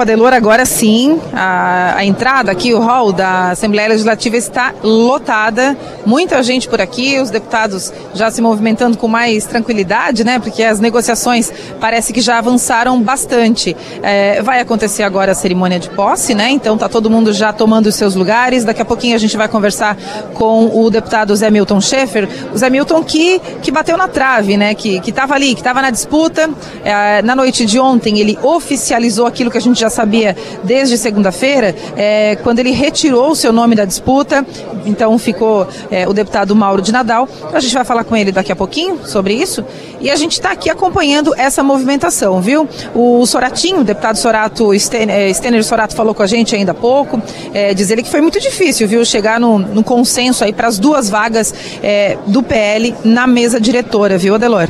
Desculpa, Delor, agora sim. A, a, entrada aqui, o hall da Assembleia Legislativa está lotada. Muita gente por aqui, os deputados já se movimentando com mais tranquilidade, né? Porque as negociações parece que já avançaram bastante. É, vai acontecer agora a cerimônia de posse, né? Então tá todo mundo já tomando os seus lugares. Daqui a pouquinho a gente vai conversar com o deputado Zé Milton Schaefer. O Zé Milton que, que bateu na trave, né? Que estava ali, que estava na disputa. É, na noite de ontem ele oficializou aquilo que a gente já sabia desde segunda-feira, é, quando ele retirou o seu nome da disputa. Então ficou é, o deputado Mauro de Nadal. A gente vai falar com ele daqui a pouquinho sobre isso. E a gente está aqui acompanhando essa movimentação, viu? O Soratinho, o deputado Sorato, Stener, Stener Sorato falou com a gente ainda há pouco, é, diz ele que foi muito difícil, viu? Chegar no, no consenso aí para as duas vagas é, do PL na mesa diretora, viu, Adelor?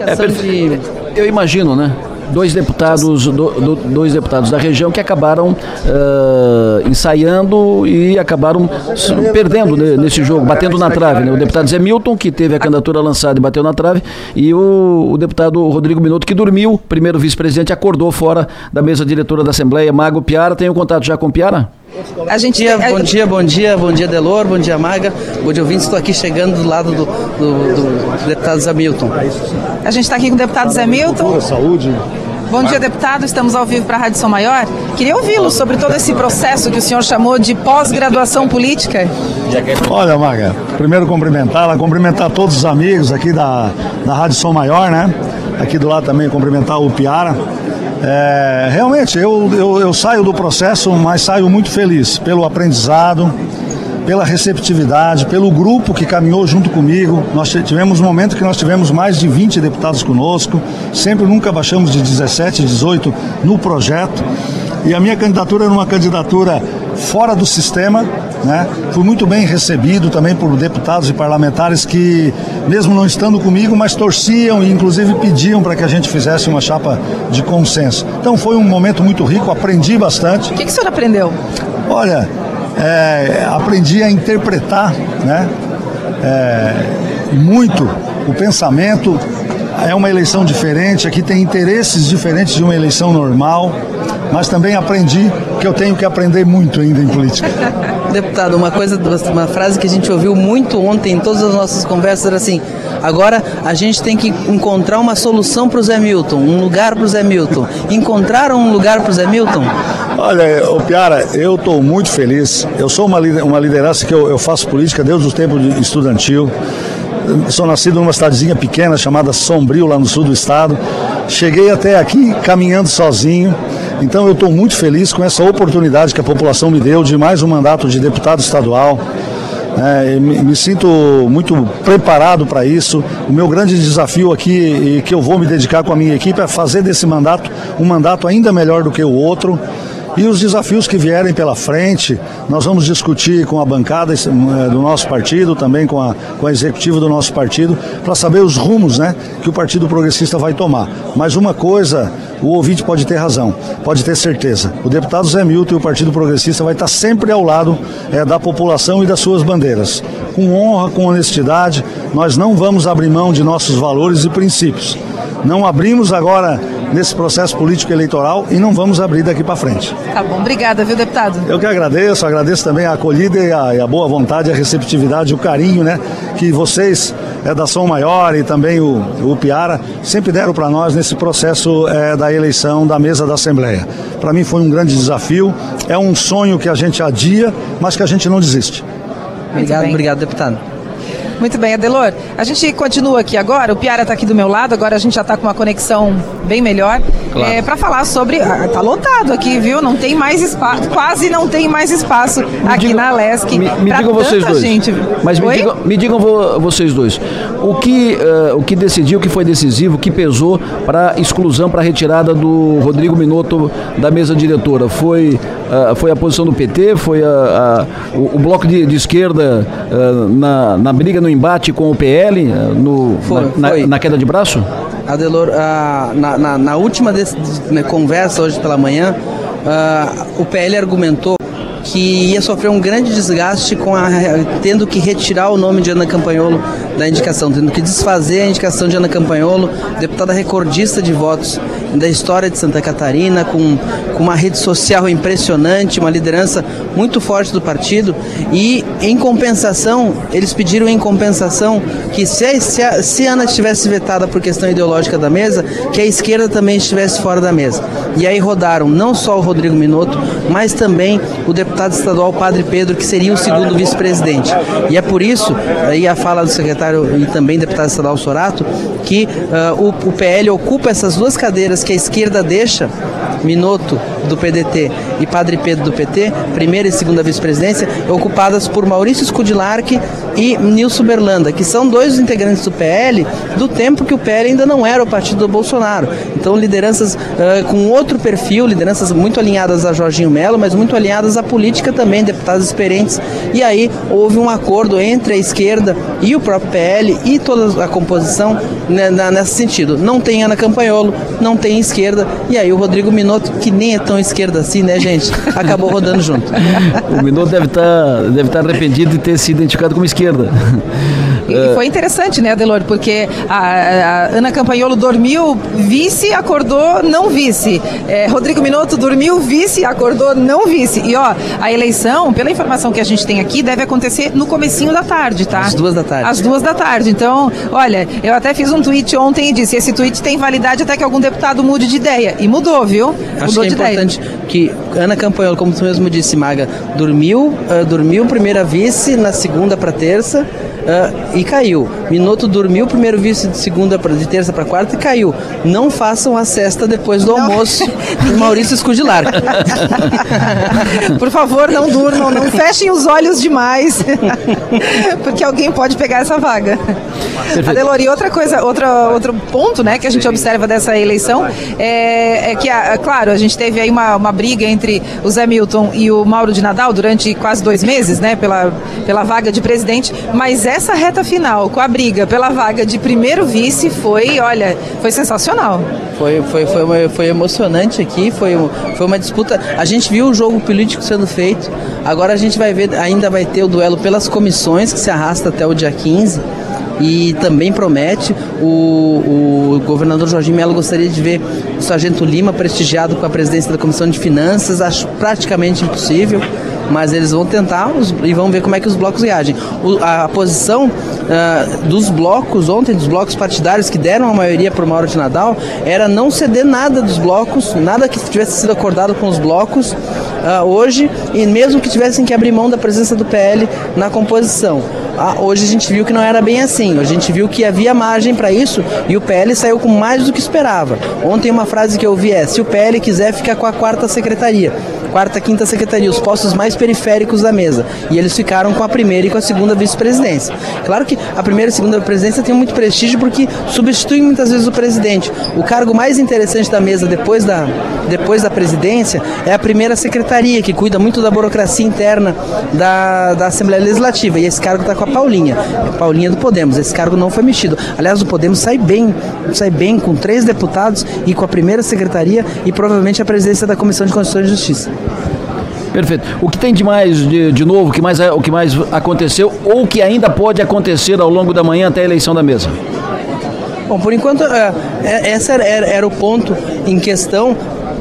É, eu imagino, né? Dois deputados, do, do, dois deputados da região que acabaram uh, ensaiando e acabaram perdendo nesse jogo, batendo na trave. Né? O deputado Zé Milton, que teve a candidatura lançada e bateu na trave, e o, o deputado Rodrigo Minuto, que dormiu, primeiro vice-presidente, acordou fora da mesa diretora da Assembleia. Mago Piara, tem um contato já com Piara? A gente bom dia, tem... bom dia, bom dia, bom dia, Delor, bom dia, Maga, bom dia, ouvintes. Estou aqui chegando do lado do, do, do deputado Zé Milton. A gente está aqui com o deputado Zé Milton. Saúde. Bom dia, deputado. Estamos ao vivo para a Rádio São Maior. Queria ouvi-lo sobre todo esse processo que o senhor chamou de pós-graduação política. Olha, Maga, primeiro cumprimentá-la, cumprimentar todos os amigos aqui da, da Rádio São Maior, né? Aqui do lado também cumprimentar o Piara. É, realmente, eu, eu, eu saio do processo, mas saio muito feliz pelo aprendizado, pela receptividade, pelo grupo que caminhou junto comigo. Nós tivemos um momento que nós tivemos mais de 20 deputados conosco, sempre nunca baixamos de 17, 18 no projeto. E a minha candidatura era uma candidatura fora do sistema, né? Fui muito bem recebido também por deputados e parlamentares que, mesmo não estando comigo, mas torciam e inclusive pediam para que a gente fizesse uma chapa de consenso. Então foi um momento muito rico, aprendi bastante. O que, que o senhor aprendeu? Olha, é, aprendi a interpretar né, é, muito o pensamento. É uma eleição diferente, aqui tem interesses diferentes de uma eleição normal, mas também aprendi que eu tenho que aprender muito ainda em política. Deputado, uma coisa, uma frase que a gente ouviu muito ontem em todas as nossas conversas era assim: agora a gente tem que encontrar uma solução para o Zé Milton, um lugar para o Zé Milton. Encontraram um lugar para o Zé Milton? Olha, o Piara, eu estou muito feliz. Eu sou uma, uma liderança que eu, eu faço política desde o tempo de estudantil. Sou nascido numa cidadezinha pequena chamada Sombrio, lá no sul do estado. Cheguei até aqui caminhando sozinho. Então eu estou muito feliz com essa oportunidade que a população me deu de mais um mandato de deputado estadual. É, me, me, sinto muito preparado para isso. O meu grande desafio aqui, e que eu vou me dedicar com a minha equipe, é fazer desse mandato um mandato ainda melhor do que o outro. E os desafios que vierem pela frente, nós vamos discutir com a bancada eh, do nosso partido, também com a, com a executiva do nosso partido, para saber os rumos né, que o Partido Progressista vai tomar. Mas uma coisa, o ouvinte pode ter razão, pode ter certeza. O deputado Zé Milton e o Partido Progressista vai estar sempre ao lado é, da população e das suas bandeiras. Com honra, com honestidade, nós não vamos abrir mão de nossos valores e princípios. Não abrimos agora nesse processo político eleitoral e não vamos abrir daqui para frente. Tá bom, obrigada, viu, deputado? Eu que agradeço, agradeço também a acolhida e a, e a boa vontade, a receptividade, o carinho, né, que vocês é, da Som Maior e também o, o Piara sempre deram para nós nesse processo é, da eleição da mesa da Assembleia. Para mim foi um grande desafio, é um sonho que a gente adia, mas que a gente não desiste. Obrigado, obrigado, deputado. Muito bem, Adelor. A gente continua aqui agora. O Piara está aqui do meu lado. Agora a gente já está com uma conexão bem melhor. Claro. É, para falar sobre. Ah, tá lotado aqui, viu? Não tem mais espaço. Quase não tem mais espaço me aqui na Lesc. Me, me digam vocês dois. Gente. Mas me digam, me digam, vocês dois. O que, uh, o que decidiu, o que foi decisivo, o que pesou para exclusão, para retirada do Rodrigo Minotto da mesa diretora? Foi, uh, foi a posição do PT? Foi a, a o, o, bloco de, de esquerda uh, na, na briga no embate com o PL no, foi, na, foi. na, queda de braço? Adelor, na, na, na, última desse, né, conversa hoje pela manhã, o PL argumentou que ia sofrer um grande desgaste com a, tendo que retirar o nome de Ana Campanholo da indicação, tendo que desfazer a indicação de Ana Campanholo, deputada recordista de votos da história de Santa Catarina, com, com uma rede social impressionante, uma liderança muito forte do partido. E em compensação, eles pediram em compensação que se, se, a, se a Ana estivesse vetada por questão ideológica da mesa, que a esquerda também estivesse fora da mesa. E aí rodaram não só o Rodrigo Minotto, mas também o deputado estadual Padre Pedro, que seria o segundo vice-presidente. E é por isso, aí a fala do secretário e também deputado estadual Sorato, que uh, o, o PL ocupa essas duas cadeiras que a esquerda deixa, Minotto do PDT e Padre Pedro do PT, primeira e segunda vice-presidência, ocupadas por Maurício Scudilarque e Nilson Berlanda, que são dois integrantes do PL do tempo que o PL ainda não era o partido do Bolsonaro. Então, lideranças uh, com outro perfil, lideranças muito alinhadas a Jorginho Melo, mas muito alinhadas à política também, deputados experientes. E aí houve um acordo entre a esquerda e o próprio PL e toda a composição né, nesse sentido. Não tem Ana Campanholo, não tem esquerda, e aí o Rodrigo Minotto, que nem é tão esquerda assim, né, gente, acabou rodando junto. o Minotto deve estar tá, deve tá arrependido de ter se identificado como esquerda. E foi interessante, né, Adelor, porque a, a Ana Campanholo dormiu vice, acordou não vice. É, Rodrigo Minotto dormiu vice, acordou não vice. E ó, a eleição, pela informação que a gente tem aqui, deve acontecer no comecinho da tarde, tá? Às duas da tarde. Às duas da tarde. Então, olha, eu até fiz um tweet ontem e disse, esse tweet tem validade até que algum deputado mude de ideia. E mudou, viu? Acho mudou que é importante ideia. Que Ana Campanholo, como tu mesmo disse, Maga, dormiu, uh, dormiu primeira vice, na segunda para terça, uh, e caiu. Minuto dormiu, primeiro vice de segunda pra, de terça para quarta e caiu. Não façam a cesta depois do não. almoço Maurício Escudilar. Por favor, não durmam, não fechem os olhos demais, porque alguém pode pegar essa vaga. Adelori, outra coisa, outra, outro ponto né, que a gente observa dessa eleição é, é que, a, claro, a gente teve aí uma, uma briga entre o Zé Milton e o Mauro de Nadal durante quase dois meses, né, pela, pela vaga de presidente, mas essa reta final com a briga pela vaga de primeiro vice foi, olha, foi sensacional. Foi, foi, foi, uma, foi emocionante aqui, foi, foi uma disputa. A gente viu o jogo político sendo feito, agora a gente vai ver, ainda vai ter o duelo pelas comissões que se arrasta até o dia 15 e também promete. O, o governador Jorginho Melo gostaria de ver o Sargento Lima prestigiado com a presidência da Comissão de Finanças, acho praticamente impossível mas eles vão tentar os, e vão ver como é que os blocos reagem. O, a, a, posição uh, dos blocos ontem, dos blocos partidários que deram a maioria para o Mauro de Nadal, era não ceder nada dos blocos, nada que tivesse sido acordado com os blocos uh, hoje, e mesmo que tivessem que abrir mão da presença do PL na composição. Ah, hoje a gente viu que não era bem assim. A gente viu que havia margem para isso e o PL saiu com mais do que esperava. Ontem uma frase que eu ouvi é: se o PL quiser ficar com a quarta secretaria, quarta, quinta secretaria, os postos mais periféricos da mesa. E eles ficaram com a primeira e com a segunda vice-presidência. Claro que a primeira e a segunda presidência tem muito prestígio porque substituem muitas vezes o presidente. O cargo mais interessante da mesa depois da, depois da presidência é a primeira secretaria, que cuida muito da burocracia interna da, da Assembleia Legislativa. E esse cargo está com a Paulinha, a Paulinha do Podemos. Esse cargo não foi mexido. Aliás, o Podemos sai bem, sai bem com três deputados e com a primeira secretaria e provavelmente a presidência da Comissão de Constituição e Justiça. Perfeito. O que tem de mais de, de novo, o que, mais, o que mais aconteceu ou o que ainda pode acontecer ao longo da manhã até a eleição da mesa? Bom, por enquanto, é, é esse era, era, era o ponto em questão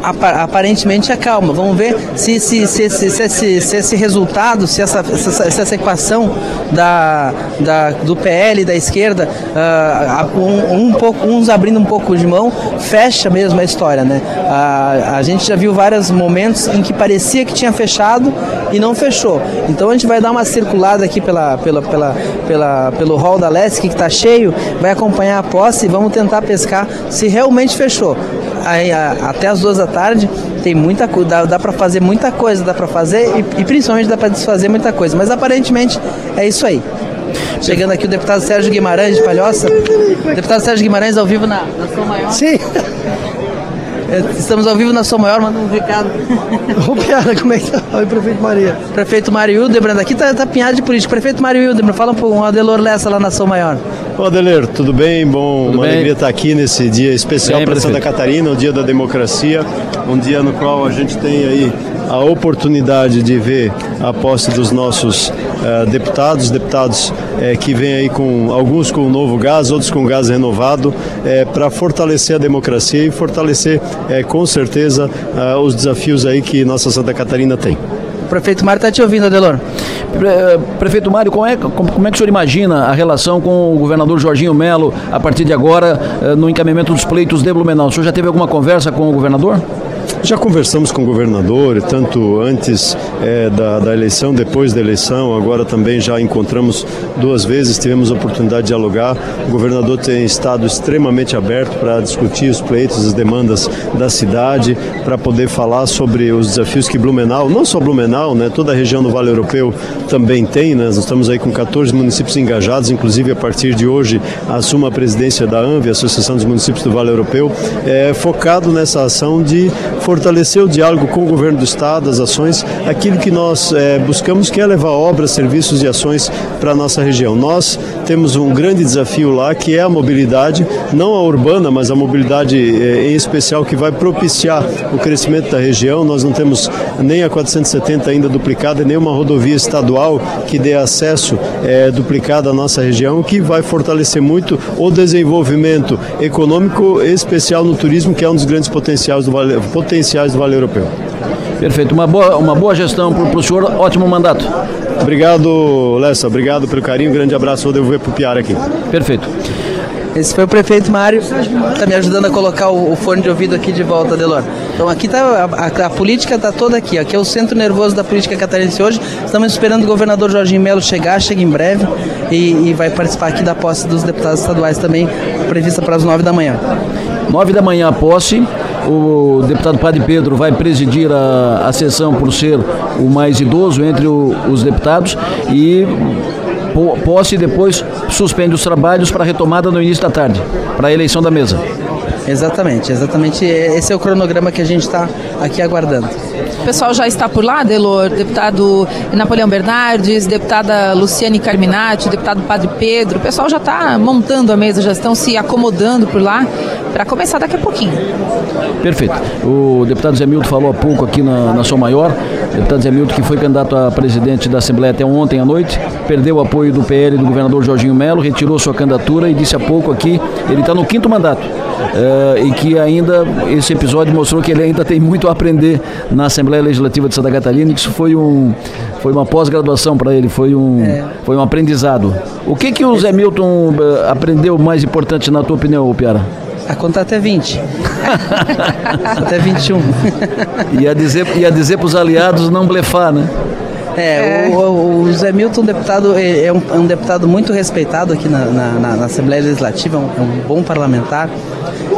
aparentemente é calma. Vamos ver se, se, se, se, se, se, se esse resultado, se essa, se essa equação da, da, do PL da esquerda, uh, um, pouco, uns abrindo um pouco de mão, fecha mesmo a história. Né? Uh, a gente já viu vários momentos em que parecia que tinha fechado e não fechou. Então a gente vai dar uma circulada aqui pela, pela, pela, pela, pelo hall da Leste que está cheio, vai acompanhar a posse e vamos tentar pescar se realmente fechou aí, a, até as duas da tarde tem muita dá, dá para fazer muita coisa, dá para fazer e, e, principalmente dá para desfazer muita coisa. Mas aparentemente é isso aí. Chegando aqui o deputado Sérgio Guimarães de Palhoça. Deputado Sérgio Guimarães ao vivo na, na São Maior. Sim. Estamos ao vivo na São Maior, manda um recado. Ô, Piara, como é que tá? Oi, prefeito Maria. Prefeito Mário Hildebrand, aqui tá, tá pinhado de política. Prefeito Mário Hildebrand, fala um pouco, um Adelor Lessa lá na São Maior. Ô, Adeler, tudo bem? Bom, tudo uma bem? alegria estar aqui nesse dia especial para Santa Catarina, o Dia da Democracia, um dia no qual a gente tem aí a oportunidade de ver a posse dos nossos uh, deputados, deputados uh, que vêm aí com alguns com novo gás, outros com gás renovado, uh, para fortalecer a democracia e fortalecer com certeza os desafios aí que nossa Santa Catarina tem. Prefeito Mário está te ouvindo, Adelor. Prefeito Mário, como é, como, como é que o senhor imagina a relação com o governador Jorginho Melo a partir de agora no encaminhamento dos pleitos de Blumenau? O senhor já teve alguma conversa com o governador? Já conversamos com o governador, tanto antes é, da, da, eleição, depois da eleição, agora também já encontramos duas vezes, tivemos a oportunidade de dialogar. O governador tem estado extremamente aberto para discutir os pleitos, as demandas da cidade, para poder falar sobre os desafios que Blumenau, não só Blumenau, né, toda a região do Vale Europeu também tem. Né, nós estamos aí com 14 municípios engajados, inclusive a partir de hoje assumo a presidência da ANVI, Associação dos Municípios do Vale Europeu, é, focado nessa ação de fortalecer o diálogo com o governo do Estado, as ações, aquilo que nós é, buscamos que é levar obras, serviços e ações para a nossa região. Nós temos um grande desafio lá que é a mobilidade, não a urbana, mas a mobilidade é, em especial que vai propiciar o crescimento da região. Nós não temos nem a 470 ainda duplicada, nem uma rodovia estadual que dê acesso é, duplicado à nossa região, que vai fortalecer muito o desenvolvimento econômico, especial no turismo, que é um dos grandes potenciais do Vale, potenciais do Vale Europeu. Perfeito. Uma boa, uma boa gestão para o senhor. Ótimo mandato. Obrigado, Lessa. Obrigado pelo carinho. Grande abraço. Vou devolver para o Piara aqui. Perfeito. Esse foi o prefeito Mário, está me ajudando a colocar o, o, fone de ouvido aqui de volta, Delor. Então aqui tá a, a, a política está toda aqui, aqui é o centro nervoso da política catarinense hoje. Estamos esperando o governador Jorginho Melo chegar, chega em breve e, e vai participar aqui da posse dos deputados estaduais também, prevista para as nove da manhã. Nove da manhã a posse. O deputado Padre Pedro vai presidir a, a sessão por ser o mais idoso entre o, os deputados e posse depois suspende os trabalhos para retomada no início da tarde, para a eleição da mesa. Exatamente, exatamente. Esse é o cronograma que a gente está aqui aguardando. Pessoal já está por lá, Delor, deputado Napoleão Bernardes, deputada Luciane Carminati, deputado Padre Pedro. O pessoal já está montando a mesa, já estão se acomodando por lá para começar daqui a pouquinho. Perfeito. O deputado Zé Milton falou há pouco aqui na, na São Maior. O deputado Zé Milton, que foi candidato a presidente da Assembleia até ontem à noite, perdeu o apoio do PL do governador Jorginho Melo, retirou sua candidatura e disse há pouco aqui, ele está no quinto mandato. Uh, e que ainda esse episódio mostrou que ele ainda tem muito a aprender na Assembleia Legislativa de Santa Catarina, que isso foi um foi uma pós-graduação para ele, foi um é. foi um aprendizado. O que que o Zé Milton uh, aprendeu mais importante na tua opinião, Piara? A contar até 20. até 21. ia dizer, ia dizer para os aliados não blefar, né? É, é. O, o, Zé Milton, deputado, é, é um, é um deputado muito respeitado aqui na, na, na Assembleia Legislativa, é um, é um, bom parlamentar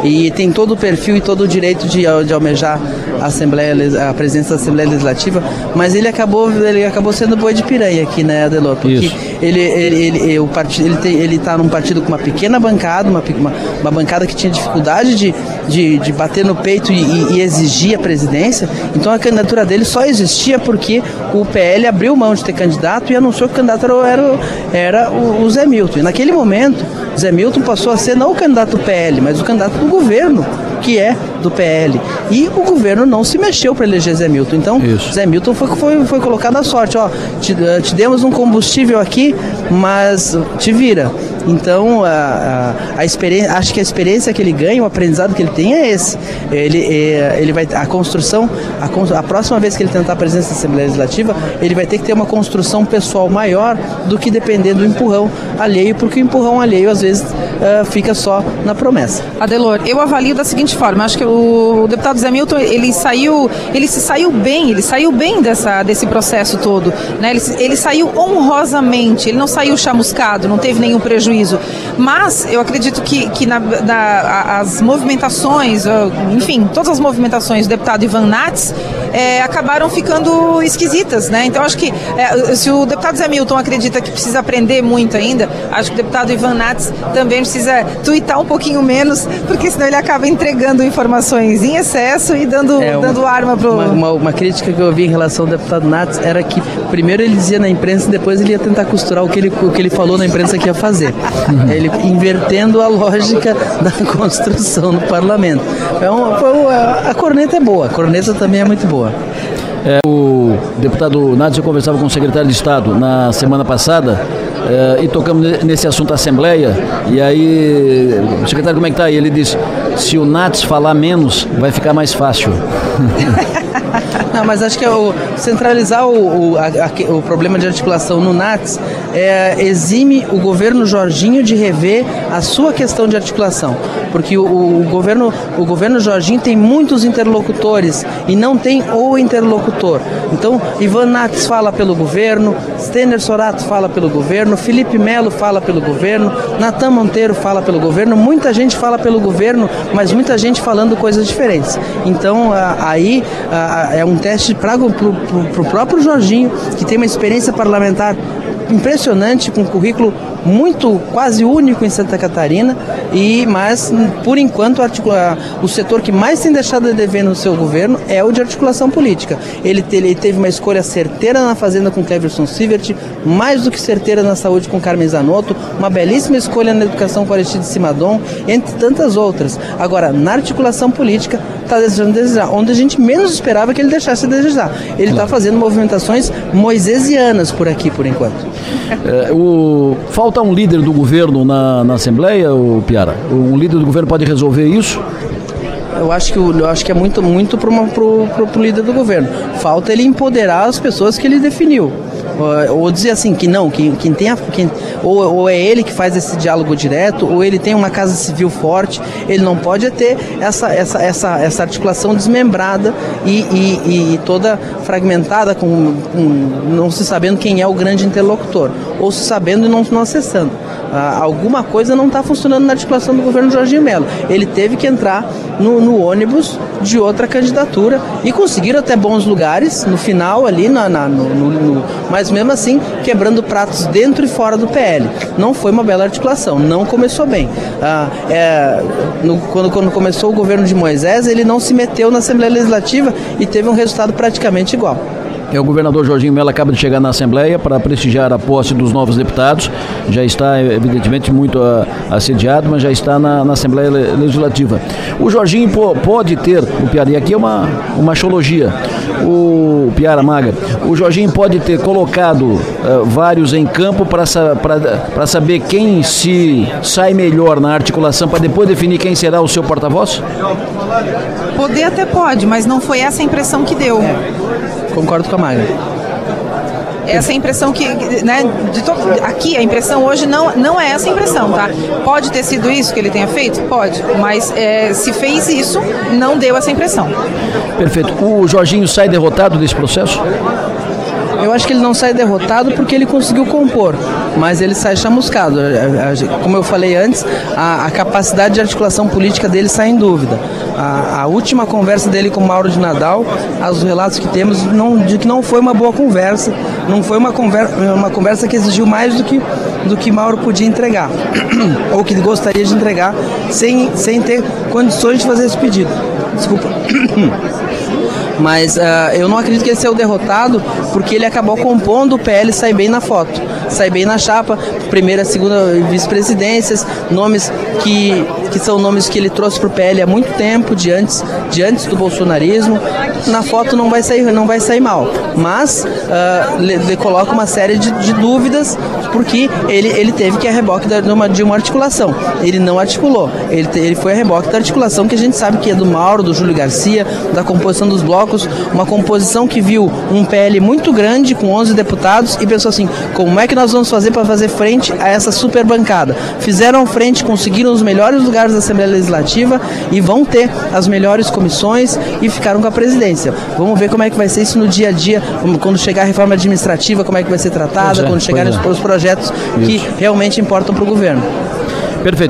e tem todo o perfil e todo o direito de, de almejar a, Assembleia, a presença da Assembleia Legislativa, mas ele acabou, ele acabou sendo boi de piranha aqui, né, Adelor? Porque Isso. ele, ele, ele, o partido, ele, tem, ele tá num partido com uma pequena bancada, uma, uma, uma bancada que tinha dificuldade de, de, de bater no peito e, e, exigir a presidência, então a candidatura dele só existia porque o PL abriu mão de ter candidato e anunciou que o candidato era, era o, o Zé Milton. E naquele momento, Zé Milton passou a ser não o candidato do PL, mas o candidato do governo, que é do PL. E o governo não se mexeu para eleger Zé Milton. Então, Isso. Zé Milton foi, foi, foi colocado à sorte. Ó, te, eh, te demos um combustível aqui, mas te vira. Então, a, a, a, experiência, acho que a experiência que ele ganha, o aprendizado que ele tem é esse. Ele, é, ele vai, a construção, a, a próxima vez que ele tentar a presença da Assembleia Legislativa, ele vai ter que ter uma construção pessoal maior do que depender do empurrão alheio, porque o empurrão alheio às vezes uh, fica só na promessa. Adelor, eu avalio da seguinte forma, acho que o, deputado Zé Milton, ele saiu, ele se saiu bem, ele saiu bem dessa, desse processo todo, né? Ele, ele saiu honrosamente, ele não saiu chamuscado, não teve nenhum prejuízo prejuízo. Mas eu acredito que, que na, na, as movimentações, enfim, todas as movimentações do deputado Ivan Nats é, acabaram ficando esquisitas, né? Então acho que é, se o deputado Zé Milton acredita que precisa aprender muito ainda, acho que o deputado Ivan Nats também precisa tuitar um pouquinho menos, porque senão ele acaba entregando informações em excesso e dando, é, uma, dando arma para uma, uma, uma, crítica que eu ouvi em relação ao deputado Nats era que primeiro ele dizia na imprensa, depois ele ia tentar costurar o que ele, o que ele falou na imprensa que ia fazer. Ele invertendo a lógica da construção do parlamento. Então, a corneta é boa, a corneta também é muito boa. É, o deputado Nádio conversava com o secretário de Estado na semana passada é, e tocamos nesse assunto da Assembleia. E aí, o secretário, como é que tá? E ele disse: se o Nats falar menos, vai ficar mais fácil. Não, mas acho que é o, centralizar o, o, a, o problema de articulação no NATS é, exime o governo Jorginho de rever a sua questão de articulação. Porque o, governo, o governo Jorginho tem muitos interlocutores e não tem o interlocutor. Então, Ivan Nats fala pelo governo, Stener Sorato fala pelo governo, Felipe Melo fala pelo governo, Natan Monteiro fala pelo governo, muita gente fala pelo governo, mas muita gente falando coisas diferentes. Então, aí é um teste para o próprio Jorginho, que tem uma experiência parlamentar impressionante, com um currículo muito quase único em Santa Catarina e mas por enquanto o setor que mais tem deixado de dever no seu governo é o de articulação política. Ele, ele teve uma escolha certeira na fazenda com Cleverson Sivert, mais do que certeira na saúde com Carmen Zanotto, uma belíssima escolha na educação com Aristide Simadon, entre tantas outras. Agora, na articulação política, está deixando de desejar, onde a gente menos esperava que ele deixasse de desejar. Ele está fazendo movimentações moisesianas por aqui, por enquanto. É, o, falta um líder do governo na, na Assembleia, o Um líder do governo pode resolver isso? Eu acho que, eu acho que é muito, muito para o líder do governo. Falta ele empoderar as pessoas que ele definiu. Ou dizer assim, que não, que quem tem a, ou, ou, é ele que faz esse diálogo direto, ou ele tem uma casa civil forte, ele não pode ter essa, essa, essa, essa articulação desmembrada e, e, e toda fragmentada, com, com, não se sabendo quem é o grande interlocutor, ou se sabendo e não, não acessando. Ah, alguma coisa não está funcionando na articulação do governo Jorginho Melo. Ele teve que entrar no, no, ônibus de outra candidatura e conseguiram até bons lugares no final ali, na, na no, no, mas mesmo assim quebrando pratos dentro e fora do PL. Não foi uma bela articulação, não começou bem. Ah, é, quando, quando começou o governo de Moisés, ele não se meteu na Assembleia Legislativa e teve um resultado praticamente igual. É, o governador Jorginho Mello acaba de chegar na Assembleia para prestigiar a posse dos novos deputados. Já está, evidentemente, muito uh, assediado, mas já está na, na, Assembleia Legislativa. O Jorginho pode ter, o Piara, e aqui é uma, uma xologia, o Piara Maga, o Jorginho pode ter colocado uh, vários em campo para saber quem se sai melhor na articulação, para depois definir quem será o seu porta-voz? Poder até pode, mas não foi essa a impressão que deu. Concordo com a Maga essa impressão que, né, to... aqui a impressão hoje não, não é essa impressão, tá? Pode ter sido isso que ele tenha feito? Pode, mas é, se fez isso, não deu essa impressão. Perfeito. O Jorginho sai derrotado desse processo? Eu acho que ele não sai derrotado porque ele conseguiu compor, mas ele sai chamuscado. Como eu falei antes, a, a capacidade de articulação política dele sai em dúvida. A, a, última conversa dele com Mauro de Nadal, os relatos que temos, não, de que não foi uma boa conversa, não foi uma conversa, uma conversa que exigiu mais do que, do que Mauro podia entregar, ou que gostaria de entregar, sem, sem ter condições de fazer esse pedido. Desculpa. Mas uh, eu não acredito que ele seja o derrotado, porque ele acabou compondo o PL sair bem na foto, sair bem na chapa, primeira, segunda vice-presidências, nomes que, que são nomes que ele trouxe para o PL há muito tempo, de antes, de antes do bolsonarismo. Na foto não vai sair, não vai sair mal, mas uh, ele coloca uma série de, de, dúvidas, porque ele, ele teve que ir a reboque de uma, de uma articulação. Ele não articulou, ele, ele foi a reboque da articulação que a gente sabe que é do Mauro, do Júlio Garcia, da composição dos blocos, uma composição que viu um PL muito grande com 11 deputados e pensou assim: como é que nós vamos fazer para fazer frente a essa super bancada? Fizeram frente, conseguiram os melhores lugares da Assembleia Legislativa e vão ter as melhores comissões e ficaram com a presidência. Vamos ver como é que vai ser isso no dia a dia, quando chegar a reforma administrativa, como é que vai ser tratada, é, quando chegarem é. os projetos que realmente importam para o governo. Perfeito.